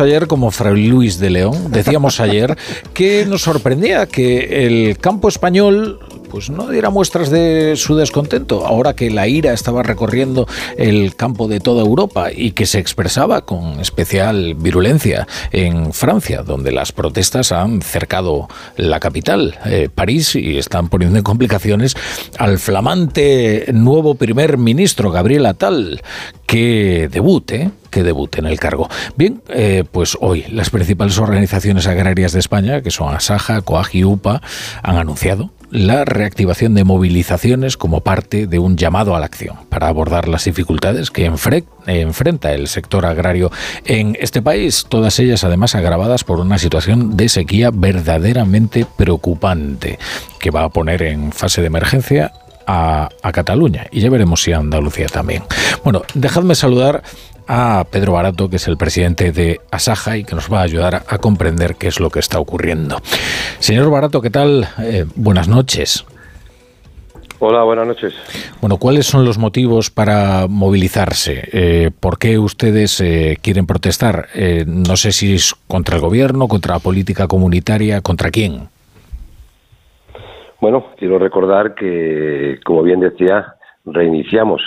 Ayer, como Fray Luis de León, decíamos ayer que nos sorprendía que el campo español pues no diera muestras de su descontento, ahora que la ira estaba recorriendo el campo de toda Europa y que se expresaba con especial virulencia en Francia, donde las protestas han cercado la capital, eh, París, y están poniendo en complicaciones al flamante nuevo primer ministro, Gabriel Attal, que debute, que debute en el cargo. Bien, eh, pues hoy las principales organizaciones agrarias de España, que son Asaja, COAG y UPA, han anunciado la reactivación de movilizaciones como parte de un llamado a la acción para abordar las dificultades que enfrenta el sector agrario en este país, todas ellas además agravadas por una situación de sequía verdaderamente preocupante que va a poner en fase de emergencia a, Cataluña y ya veremos si a Andalucía también. Bueno, dejadme saludar a Pedro Barato, que es el presidente de Asaja y que nos va a ayudar a comprender qué es lo que está ocurriendo. Señor Barato, ¿qué tal? Eh, buenas noches. Hola, buenas noches. Bueno, ¿cuáles son los motivos para movilizarse? Eh, ¿Por qué ustedes eh, quieren protestar? no sé si es contra el gobierno, contra la política comunitaria, ¿contra quién? Bueno, quiero recordar que, como bien decía, reiniciamos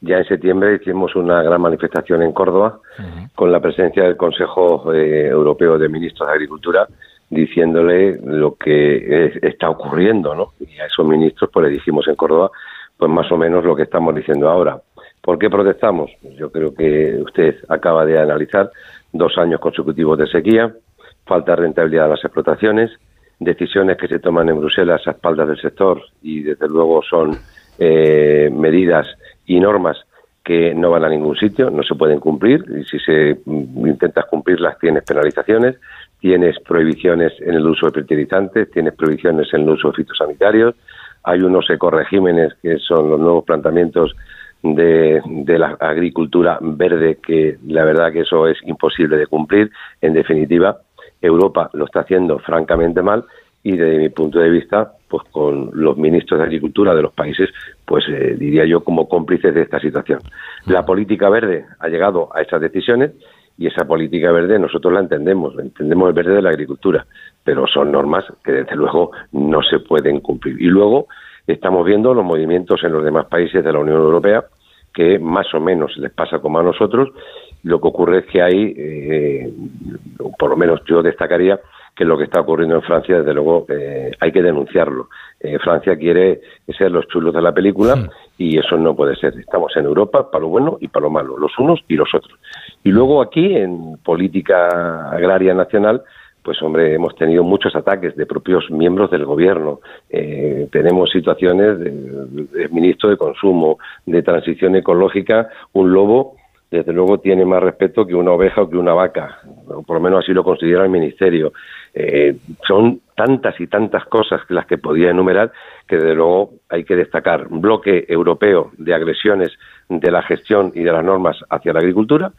ya en septiembre hicimos una gran manifestación en Córdoba con la presencia del Consejo eh, Europeo de Ministros de Agricultura diciéndole lo que está ocurriendo, ¿no? Y a esos ministros pues le dijimos en Córdoba pues más o menos lo que estamos diciendo ahora. ¿Por qué protestamos? Yo creo que usted acaba de analizar dos años consecutivos de sequía, falta de rentabilidad de las explotaciones, decisiones que se toman en Bruselas a espaldas del sector y desde luego son eh, medidas y normas que no van a ningún sitio, no se pueden cumplir y si se mm, intentas cumplirlas tienes penalizaciones, tienes prohibiciones en el uso de fertilizantes, tienes prohibiciones en el uso de fitosanitarios, hay unos ecoregímenes que son los nuevos planteamientos de, de, la agricultura verde que la verdad que eso es imposible de cumplir. En definitiva, Europa lo está haciendo francamente mal y desde mi punto de vista, pues con los ministros de Agricultura de los países, pues eh, diría yo como cómplices de esta situación. La política verde ha llegado a estas decisiones y esa política verde nosotros la entendemos, entendemos el verde de la agricultura, pero son normas que desde luego no se pueden cumplir. Y luego estamos viendo los movimientos en los demás países de la Unión Europea que más o menos les pasa como a nosotros. Lo que ocurre es que hay, eh, por lo menos yo destacaría, que lo que está ocurriendo en Francia, desde luego, eh, hay que denunciarlo. Eh, Francia quiere ser los chulos de la película y eso no puede ser. Estamos en Europa para lo bueno y para lo malo, los unos y los otros. Y luego aquí, en política agraria nacional, pues hombre, hemos tenido muchos ataques de propios miembros del gobierno. Eh, tenemos situaciones del de ministro de Consumo, de Transición Ecológica, un lobo desde luego tiene más respeto que una oveja o que una vaca, o por lo menos así lo considera el Ministerio. Eh, son tantas y tantas cosas las que podía enumerar que desde luego hay que destacar un bloque europeo de agresiones de la gestión y de las normas hacia la agricultura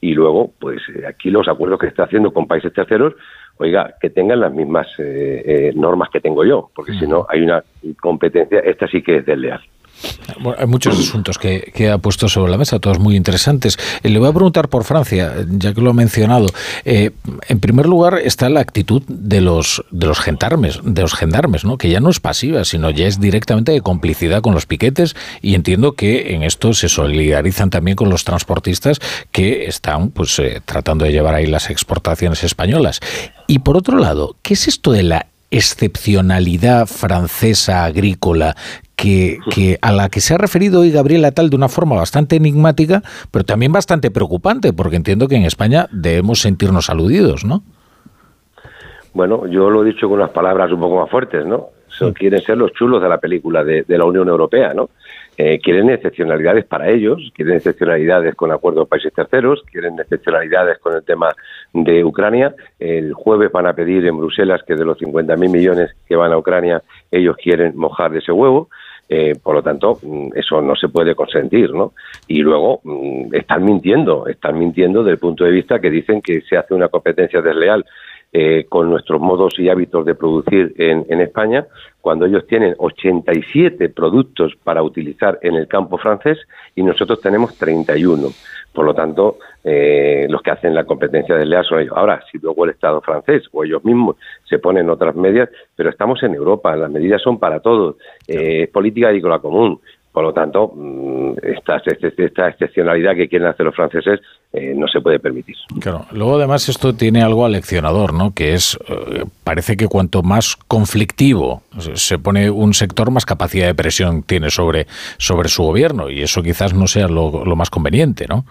y luego pues eh, aquí los acuerdos que está haciendo con países terceros oiga que tengan las mismas eh, normas que tengo yo porque si no hay una competencia esta sí que es desleal hay muchos asuntos que, ha puesto sobre la mesa, todos muy interesantes. Eh, le voy a preguntar por Francia, ya que lo ha mencionado. Eh, en primer lugar está la actitud de los de los gendarmes, de los gendarmes, ¿no? Que ya no es pasiva, sino ya es directamente de complicidad con los piquetes. Y entiendo que en esto se solidarizan también con los transportistas que están, pues, eh, tratando de llevar ahí las exportaciones españolas. Y por otro lado, ¿qué es esto de la excepcionalidad francesa agrícola que, a la que se ha referido hoy Gabriela Tal de una forma bastante enigmática, pero también bastante preocupante, porque entiendo que en España debemos sentirnos aludidos, ¿no? Bueno, yo lo he dicho con unas palabras un poco más fuertes, ¿no? quieren ser los chulos de la película de, la Unión Europea, ¿no? Eh, quieren excepcionalidades para ellos, quieren excepcionalidades con acuerdos países terceros, quieren excepcionalidades con el tema de Ucrania. El jueves van a pedir en Bruselas que de los 50.000 millones que van a Ucrania, ellos quieren mojar de ese huevo. Eh, por lo tanto, mm, eso no se puede consentir, ¿no? Y luego mm, están mintiendo, están mintiendo desde el punto de vista que dicen que se hace una competencia desleal eh, con nuestros modos y hábitos de producir en, en España, cuando ellos tienen 87 productos para utilizar en el campo francés y nosotros tenemos 31. Por lo tanto, eh, los que hacen la competencia desleal son ellos. Ahora, si luego el Estado francés o ellos mismos se ponen otras medidas, pero estamos en Europa, las medidas son para todos, eh, política agrícola común. Por lo tanto, mm, esta, esta excepcionalidad que quieren hacer los franceses eh, no se puede permitir. Claro. Luego, además, esto tiene algo aleccionador, ¿no? Que es, eh, parece que cuanto más conflictivo se pone un sector, más capacidad de presión tiene sobre, sobre su gobierno. Y eso quizás no sea lo, lo más conveniente, ¿no?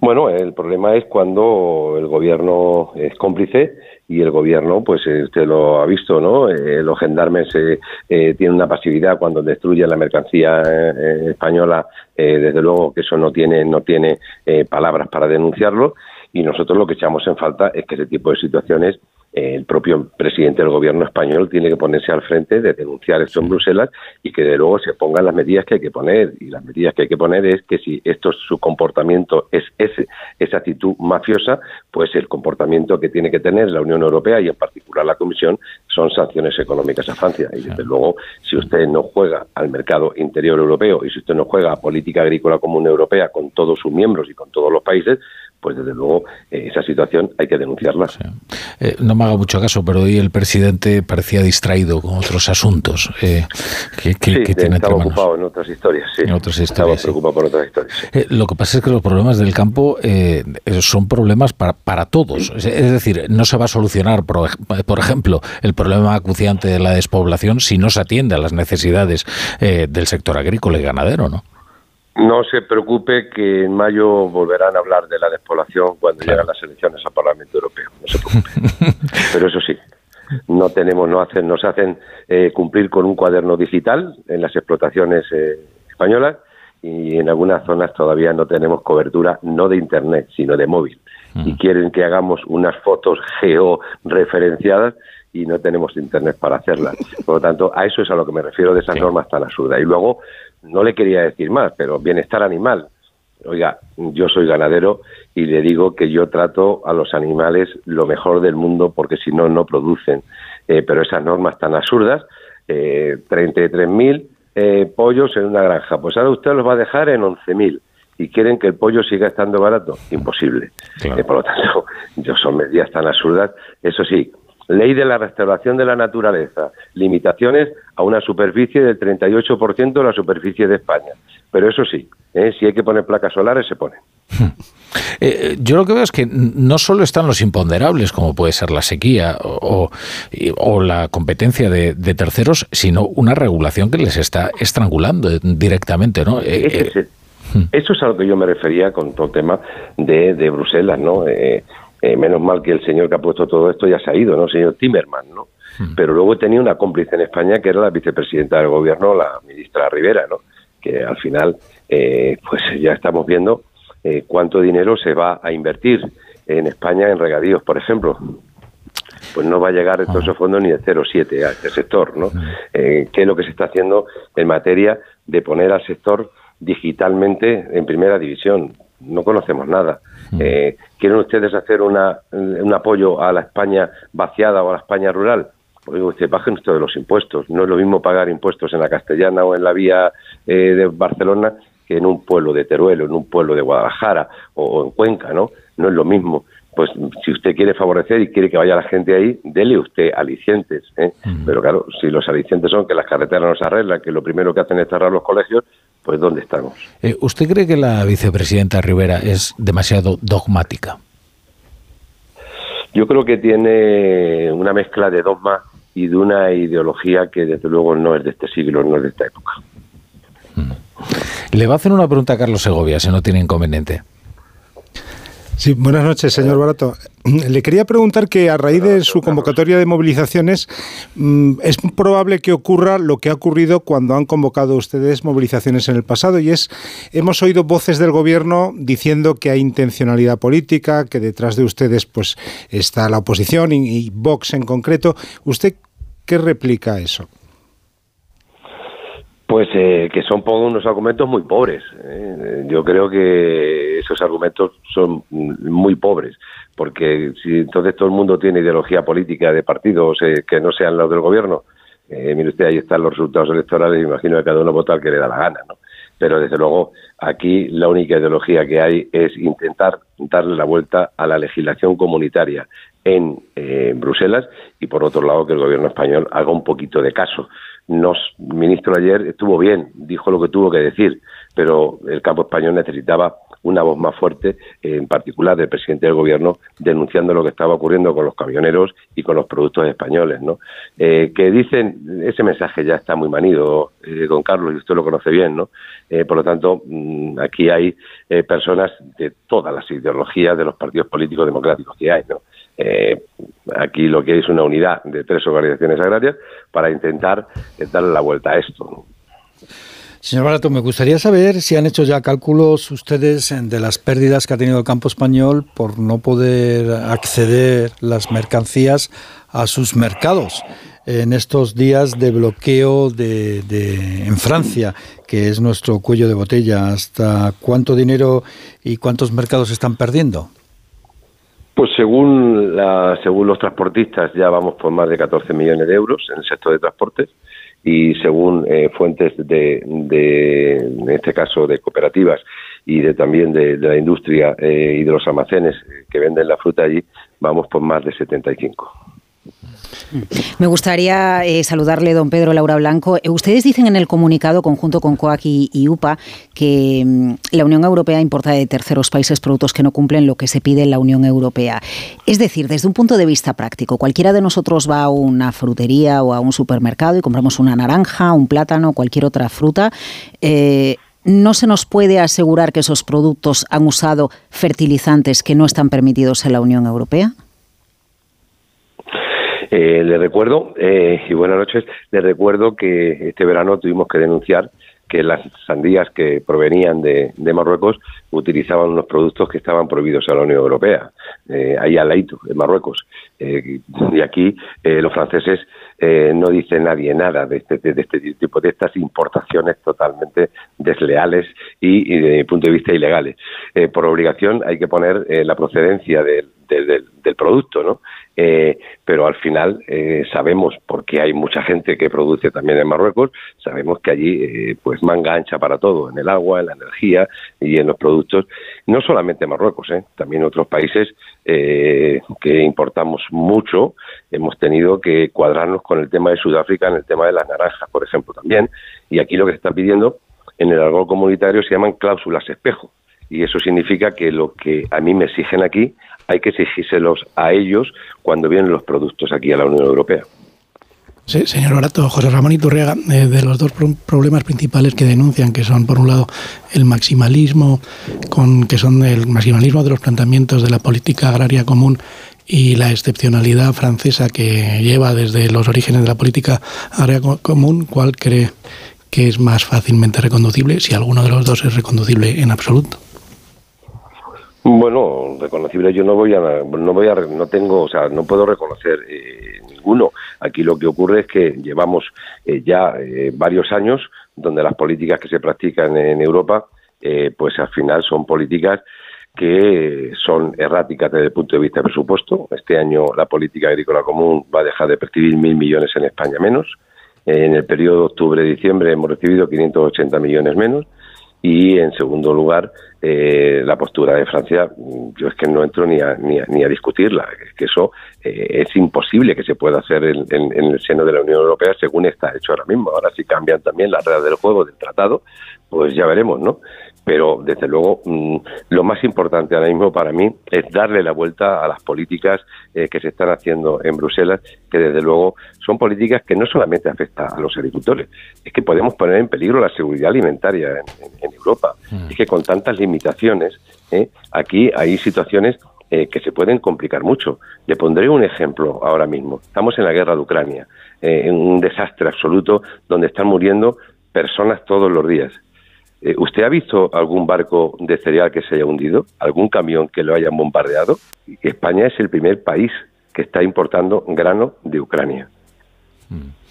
Bueno, el problema es cuando el gobierno es cómplice y el gobierno, pues eh, usted lo ha visto, ¿no? Eh, los gendarmes eh, eh, tienen una pasividad cuando destruyen la mercancía española, desde luego que eso no tiene, no tiene palabras para denunciarlo y nosotros lo que echamos en falta es que ese tipo de situaciones el propio presidente del gobierno español tiene que ponerse al frente de denunciar esto en Bruselas y que de luego se pongan las medidas que hay que poner. Y las medidas que hay que poner es que si esto su comportamiento es ese, esa actitud mafiosa, pues el comportamiento que tiene que tener la Unión Europea y en particular la Comisión son sanciones económicas a Francia. Y desde luego, si usted no juega al mercado interior europeo y si usted no juega a política agrícola común europea con todos sus miembros y con todos los países, pues desde luego eh, esa situación hay que denunciarla. Eh, no me haga mucho caso, pero hoy el presidente parecía distraído con otros asuntos. Eh, que, sí, estaba ocupado en otras historias, sí. En otras historias, estaba preocupado por otras historias. lo que pasa es que los problemas del campo son problemas para, para todos. Es, decir, no se va a solucionar, por, por, ejemplo, el problema acuciante de la despoblación si no se atiende a las necesidades del sector agrícola y ganadero, ¿no? No se preocupe que en mayo volverán a hablar de la despoblación cuando llegan las elecciones al Parlamento Europeo. No se preocupe. Pero eso sí, no tenemos, no hacen, nos hacen eh, cumplir con un cuaderno digital en las explotaciones eh, españolas y en algunas zonas todavía no tenemos cobertura no de internet sino de móvil mm. y quieren que hagamos unas fotos georreferenciadas y no tenemos internet para hacerlas. Por lo tanto, a eso es a lo que me refiero de esas normas tan absurdas. Y luego no le quería decir más, pero bienestar animal. Oiga, yo soy ganadero y le digo que yo trato a los animales lo mejor del mundo porque si no, no producen. Eh, pero esas normas tan absurdas, eh, 33.000 eh, pollos en una granja, pues ahora usted los va a dejar en 11.000 y quieren que el pollo siga estando barato. Imposible. Eh, por lo tanto, yo son medidas tan absurdas. Eso sí, Ley de la restauración de la naturaleza. Limitaciones a una superficie del 38% de la superficie de España. Pero eso sí, ¿eh? si hay que poner placas solares, se ponen. Eh, yo lo que veo es que no solo están los imponderables, como puede ser la sequía o, la competencia de, terceros, sino una regulación que les está estrangulando directamente, ¿no? Eh, hmm. eso es a lo que yo me refería con todo el tema de, de Bruselas, ¿no? Eh, menos mal que el señor que ha puesto todo esto ya se ha ido, ¿no? El señor Timerman, ¿no? Hmm. Pero luego tenía una cómplice en España que era la vicepresidenta del gobierno, la ministra Rivera, ¿no? Que al final, eh, pues ya estamos viendo eh, cuánto dinero se va a invertir en España en regadíos, por ejemplo. Pues no va a llegar todos esos fondos ni de 0,7 a este sector, ¿no? Hmm. ¿Qué es lo que se está haciendo en materia de poner al sector digitalmente en primera división? No conocemos nada. Eh, ¿Quieren ustedes hacer una, un apoyo a la España vaciada o a la España rural? Pues usted bajen ustedes los impuestos. No es lo mismo pagar impuestos en la Castellana o en la vía eh, de Barcelona que en un pueblo de Teruel o en un pueblo de Guadalajara o, en Cuenca, ¿no? No es lo mismo pues si usted quiere favorecer y quiere que vaya la gente ahí, dele usted alicientes. ¿eh? Pero claro, si los alicientes son que las carreteras no se arreglan, que lo primero que hacen es cerrar los colegios, pues ¿dónde estamos? Eh, ¿Usted cree que la vicepresidenta Rivera es demasiado dogmática? Yo creo que tiene una mezcla de dogma y de una ideología que desde luego no es de este siglo, no es de esta época. Mm. Le va a hacer una pregunta a Carlos Segovia, si no tiene inconveniente. Sí, buenas noches, señor Barato. Le quería preguntar que a raíz de su convocatoria de movilizaciones, mm, es probable que ocurra lo que ha ocurrido cuando han convocado ustedes movilizaciones en el pasado, y es, hemos oído voces del gobierno diciendo que hay intencionalidad política, que detrás de ustedes pues está la oposición y, y Vox en concreto. ¿Usted qué replica a eso? Pues eh, que son unos argumentos muy pobres. ¿eh? Yo creo que esos argumentos son muy pobres, porque si entonces todo el mundo tiene ideología política de partidos eh, que no sean los del gobierno, mire usted, ahí están los resultados electorales, imagino que cada uno vota al que le da la gana, ¿no? Pero desde luego aquí la única ideología que hay es intentar darle la vuelta a la legislación comunitaria en Bruselas y por otro lado que el gobierno español haga un poquito de caso nos, ministro ayer estuvo bien, dijo lo que tuvo que decir, pero el campo español necesitaba una voz más fuerte, en particular del presidente del gobierno, denunciando lo que estaba ocurriendo con los camioneros y con los productos españoles. ¿no? Eh, que dicen, ese mensaje ya está muy manido, eh, don Carlos, y usted lo conoce bien, ¿no? Eh, por lo tanto, mm, aquí hay personas de todas las ideologías de los partidos políticos democráticos que hay, ¿no? Aquí lo que es una unidad de tres organizaciones agrarias para intentar darle la vuelta a esto. Señor Barato, me gustaría saber si han hecho ya cálculos ustedes de las pérdidas que ha tenido el campo español por no poder acceder las mercancías a sus mercados en estos días de bloqueo de, en Francia, que es nuestro cuello de botella. ¿Hasta cuánto dinero y cuántos mercados están perdiendo? Pues según, la, según los transportistas ya vamos por más de 14 millones de euros en el sector de transportes y según eh, fuentes de, de, en este caso, de cooperativas y de también de, la industria eh, y de los almacenes que venden la fruta allí, vamos por más de 75. Me gustaría eh, saludarle, don Pedro Laura Blanco. Eh, ustedes dicen en el comunicado conjunto con COAC y, UPA que mm, la Unión Europea importa de terceros países productos que no cumplen lo que se pide en la Unión Europea. Es decir, desde un punto de vista práctico, cualquiera de nosotros va a una frutería o a un supermercado y compramos una naranja, un plátano, cualquier otra fruta. Eh, ¿No se nos puede asegurar que esos productos han usado fertilizantes que no están permitidos en la Unión Europea? Eh, le recuerdo, eh, y buenas noches, le recuerdo que este verano tuvimos que denunciar que las sandías que provenían de, Marruecos utilizaban unos productos que estaban prohibidos en la Unión Europea, eh, ahí al Laito, en Marruecos. Eh, y aquí los franceses no dicen nadie nada de este, de este tipo de estas importaciones totalmente desleales y, desde mi punto de vista ilegales. por obligación hay que poner la procedencia del, del producto, ¿no? Eh, pero al final eh, sabemos, porque hay mucha gente que produce también en Marruecos, sabemos que allí eh, pues manga ancha para todo, en el agua, en la energía y en los productos, no solamente Marruecos, también otros países que importamos mucho, hemos tenido que cuadrarnos con el tema de Sudáfrica, en el tema de las naranjas, por ejemplo, también, y aquí lo que se está pidiendo en el algo comunitario se llaman cláusulas espejo y eso significa que lo que a mí me exigen aquí hay que exigírselos a ellos cuando vienen los productos aquí a la Unión Europea. Señor Barato, José Ramón Iturriaga, eh, de los dos problemas principales que denuncian, que son por un lado el maximalismo, con, que son el maximalismo de los planteamientos de la política agraria común y la excepcionalidad francesa que lleva desde los orígenes de la política agraria común, ¿cuál cree que es más fácilmente reconducible, si alguno de los dos es reconducible en absoluto? Bueno, reconocible yo no voy a, no voy a, no tengo, o sea, no puedo reconocer eh, ninguno. Aquí lo que ocurre es que llevamos eh, ya eh, varios años donde las políticas que se practican en Europa, pues al final son políticas que son erráticas desde el punto de vista de presupuesto. Este año la política agrícola común va a dejar de percibir mil millones en España menos. En el periodo octubre-diciembre hemos recibido 580 millones menos y en segundo lugar eh, la postura de Francia yo es que no entro ni a, ni a, discutirla. Es que eso eh, es imposible que se pueda hacer en, en, el seno de la Unión Europea según está hecho ahora mismo. Ahora si cambian también las reglas del juego del tratado pues ya veremos no pero desde luego mm, lo más importante ahora mismo para mí es darle la vuelta a las políticas eh, que se están haciendo en Bruselas, que desde luego son políticas que no solamente afectan a los agricultores, es que podemos poner en peligro la seguridad alimentaria en, Europa. Mm. Es que con tantas limitaciones, eh, aquí hay situaciones eh, que se pueden complicar mucho. Le pondré un ejemplo ahora mismo. Estamos en la guerra de Ucrania, en un desastre absoluto donde están muriendo personas todos los días eh, ¿Usted ha visto algún barco de cereal que se haya hundido? ¿Algún camión que lo hayan bombardeado? España es el primer país que está importando grano de Ucrania.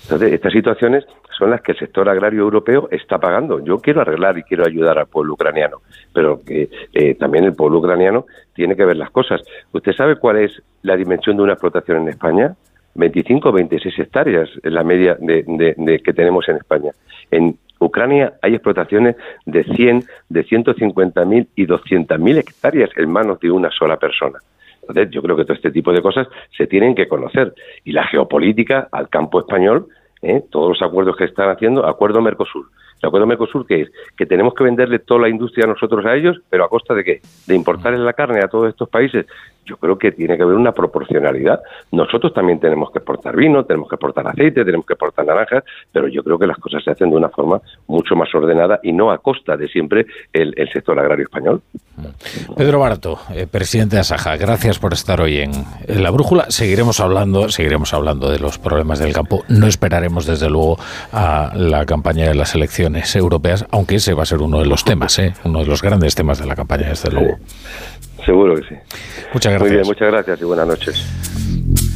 Entonces, estas situaciones son las que el sector agrario europeo está pagando. Yo quiero arreglar y quiero ayudar al pueblo ucraniano, pero que eh, también el pueblo ucraniano tiene que ver las cosas. ¿Usted sabe cuál es la dimensión de una explotación en España? 25 o 26 hectáreas es la media de, que tenemos en España. En Ucrania hay explotaciones de 100, de 150.000 y 200.000 hectáreas en manos de una sola persona. Entonces, yo creo que todo este tipo de cosas se tienen que conocer. Y la geopolítica al campo español, ¿eh? todos los acuerdos que están haciendo, acuerdo Mercosur. ¿El acuerdo Mercosur qué es? Que tenemos que venderle toda la industria a nosotros a ellos, pero a costa de qué? De importarles la carne a todos estos países yo creo que tiene que haber una proporcionalidad. Nosotros también tenemos que exportar vino, tenemos que exportar aceite, tenemos que exportar naranjas, pero yo creo que las cosas se hacen de una forma mucho más ordenada y no a costa de siempre el, sector agrario español. Pedro Barato, eh, presidente de Asaja, gracias por estar hoy en, La Brújula. Seguiremos hablando, seguiremos hablando de los problemas del campo. No esperaremos, desde luego, a la campaña de las elecciones europeas, aunque ese va a ser uno de los temas, ¿eh? uno de los grandes temas de la campaña, desde luego. Seguro que sí. Muchas gracias. Muy bien, muchas gracias y buenas noches.